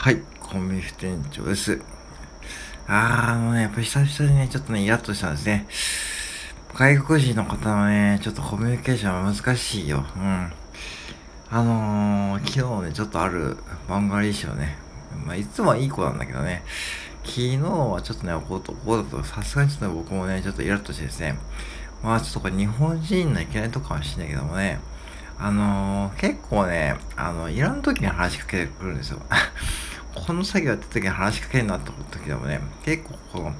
はい、コンビニ副店長です。あー、あのね、やっぱ久々にね、ちょっとね、イラッとしたんですね。外国人の方のね、ちょっとコミュニケーションは難しいよ。うん。あのー、昨日ね、ちょっとある漫画リー賞ね、まあ、いつもはいい子なんだけどね、昨日はちょっとね、こうと、こうだと、さすがにちょっと、僕もね、ちょっとイラッとしてですね、まあちょっとこれ日本人のいけないとかもしれないけどもね、あのー、結構ね、あの、いらん時に話しかけてくるんですよ。この作業やってた時に話しかけるなって時でもね、結構この、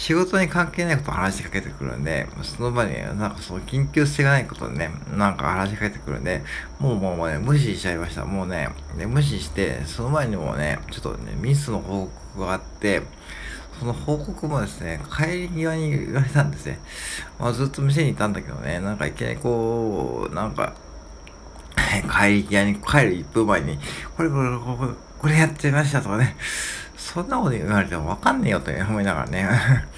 仕事に関係ないことを話しかけてくるんで、その場に、なんかその緊急性がないことでね、なんか話しかけてくるんで、もうもうもうね、無視しちゃいました。もうね、ね無視して、その前にもね、ちょっとね、ミスの報告があって、その報告もですね、帰り際に言われたんですね。まあずっと店にいたんだけどね、なんかいきなりこう、なんか、帰り際に帰る1分前に、これこれこれこれやってましたとかね、そんなこと言われてもわかんねえよと思いながらね。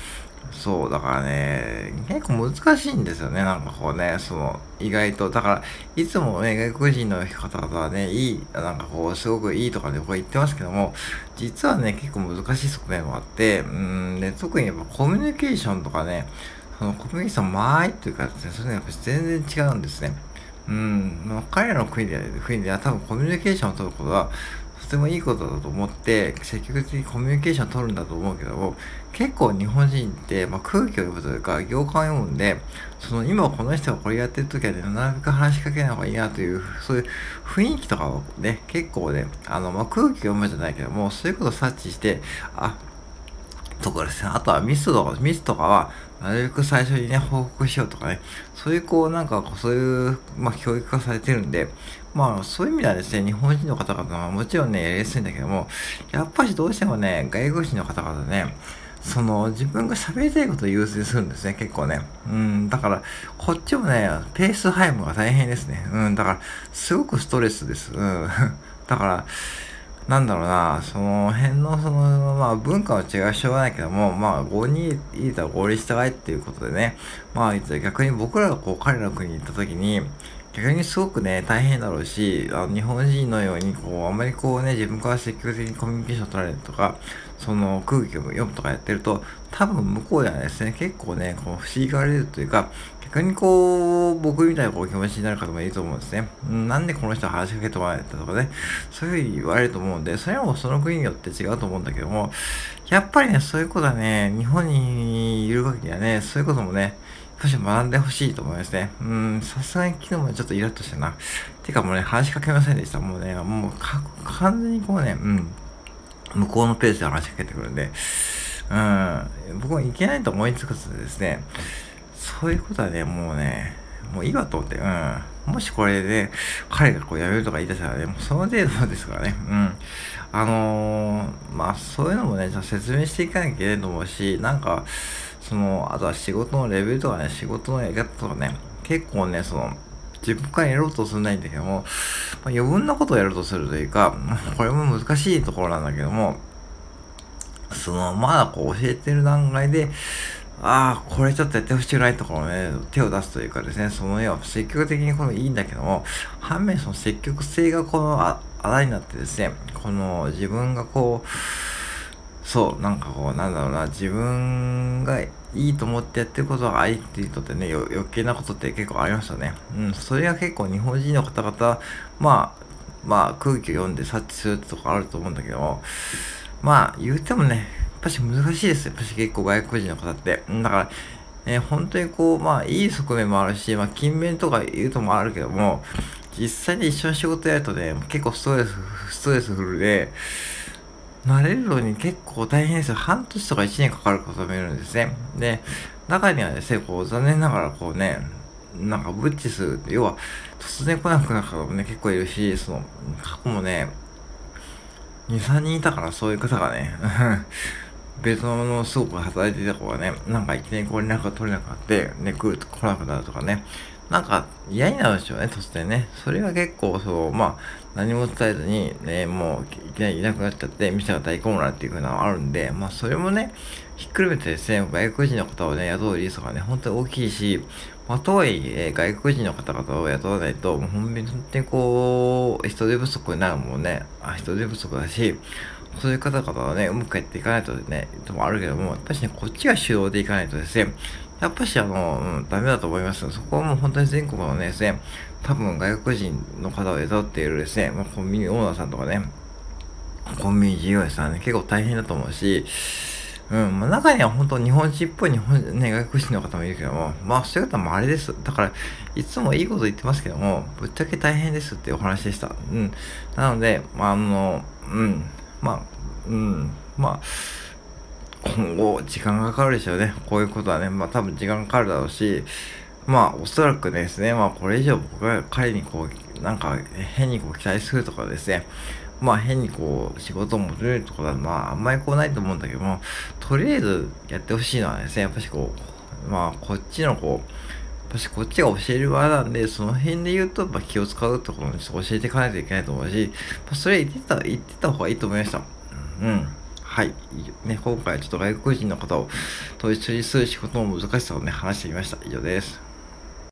そう、だからね、結構難しいんですよね、なんかこうね、その、意外と。だから、いつもね、外国人の方々はね、いい、なんかこう、すごくいいとかね、僕は言ってますけども、実はね、結構難しい側面もあって、うん、で、特にやっぱコミュニケーションとかね、そのコミュニケーション間合いっていうかですね、それね、やっぱ全然違うんですね。うん、まあ、彼らの国で国では多分コミュニケーションを取ることはてもいいことだと思って積極的にコミュニケーション取るんだと思うけども結構日本人って、まあ、空気を読むというか行間を読むんでその今この人がこれやってる時はねなるべく話しかけない方がいいなというそういう雰囲気とかをね結構ねあの、まあ、空気読むじゃないけどもそういうことを察知してあとかですね。あとはミスとか、ミスとかは、なるべく最初にね、報告しようとかね。そういうこう、なんか、そういう、まあ、教育がされてるんで、まあ、そういう意味ではですね、日本人の方々はもちろんね、やりやすいんだけども、やっぱりどうしてもね、外国人の方々ね、その、自分が喋りたいことを優先するんですね、結構ね。うん、だから、こっちもね、ペース配分が大変ですね。うん、だから、すごくストレスです。うん。だから、なんだろうな、その辺の、その、まあ、文化の違いはしょうがないけども、まあ、合にいいたら合理従いっていうことでね、まあ、逆に僕らがこう、彼らの国に行った時に、逆にすごくね、大変だろうし、あの日本人のように、こう、あんまりこうね、自分から積極的にコミュニケーション取られるとか、その空気を読むとかやってると、多分向こうではですね、結構ね、こう、不思議がれるというか、逆にこう、僕みたいなこう気持ちになる方もいると思うんですね。なんでこの人話しかけてもらえたとかね、そういうふうに言われると思うんで、それはもうその国によって違うと思うんだけども、やっぱりね、そういうことはね、日本にいる限りはね、そういうこともね、少し学んでほしいと思いますね。うん、さすがに昨日もちょっとイラッとしたな。てかもうね、話しかけませんでした。もうね、もう完全にこうね、うん、向こうのペースで話しかけてくるんで、うん、僕もいけないと思いつくとですね、そういうことはね、もうね、もういいわと思って、うん。もしこれで、彼がこう辞めるとか言い出したらね、もうその程度ですからね、うん。あのー、まあ、そういうのもね、ちょっと説明していかなきゃいけないと思うし、なんか、その、あとは仕事のレベルとかね、仕事のやり方とかね、結構ね、その、自分からやろうとするないんだけども、まあ、余分なことをやろうとするというか、これも難しいところなんだけども、その、まだこう教えてる段階で、ああ、これちょっとやってほしくないところね、手を出すというかですね、その要は積極的にこのいいんだけども、反面その積極性がこのあ、あだになってですね、この自分がこう、そう、なんかこう、なんだろうな、自分がいいと思ってやってることは相手にとってね、余計なことって結構ありましたね。うん、それが結構日本人の方々、まあ、まあ空気を読んで察知するとこあると思うんだけども、まあ言うてもね、ぱし難しいですよ。やっぱし結構外国人の方って。だから、え本当にこう、まあいい側面もあるし、まあ勤勉とか言うともあるけども、実際に一緒に仕事やるとね、結構ストレス、ストレスフルで、慣れるのに結構大変ですよ。半年とか1年かかる方もいるんですね。で、中にはですね、こう、残念ながらこうね、なんかブッチするって、要は、突然来なくなる方もね、結構いるし、その、過去もね、2、3人いたからそういう方がね、ベトナムの倉庫で働いてた子がね、なんかいきなりこう連絡が取れなくなって、ね、来る来なくなるとかね、なんか嫌になるんでしょうね、突然ね。それが結構、そう、まあ、何も伝えずに、ね、もういきなりいなくなっちゃって、店が大混乱っていう風なのがあるんで、まあそれもね、ひっくるめてですね、外国人の方をね、雇うリスクがね、本当に大きいし、まあ、とはいえ、外国人の方々を雇わないと、もう本当にこう、人手不足になるもんね、あ人手不足だし、そういう方々はね、うまくやっていかないとね、ともあるけども、やっぱりね、こっちが主導でいかないとですね、やっぱしあの、うん、ダメだと思います。そこはもう本当に全国のね、ですね、多分外国人の方を雇っているですね、まあ、コンビニオーナーさんとかね、コンビニ事業者さんね、結構大変だと思うし、うん、まあ、中には本当日本人っぽい日本、ね、外国人の方もいるけども、まあそういう方もあれです。だから、いつもいいこと言ってますけども、ぶっちゃけ大変ですっていうお話でした。うん。なので、まああの、うん、まあ、うん、まあ、今後時間がかかるでしょうね。こういうことはね、まあ多分時間かかるだろうし、まあおそらくですね、まあこれ以上僕が彼にこう、なんか変にこう期待するとかですね、まあ変にこう仕事を求めるとかはまああんまりこうないと思うんだけども、とりあえずやってほしいのはですね、やっぱしこう、まあこっちのこう、私こっちが教える側なんで、その辺で言うと、まあ、気を使うところに教えていかないといけないと思うし、まあ、それ言ってた、言ってた方がいいと思いました。うん。はい。ね、今回ちょっと外国人の方を統一する仕事の難しさをね、話してみました。以上です。